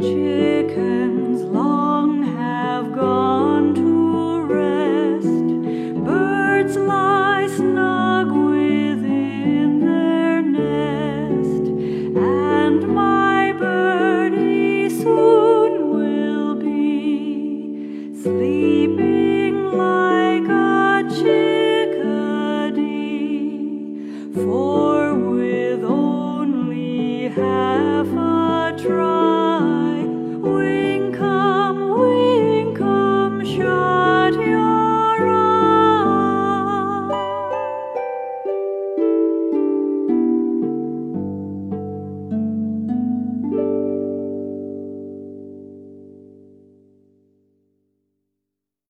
去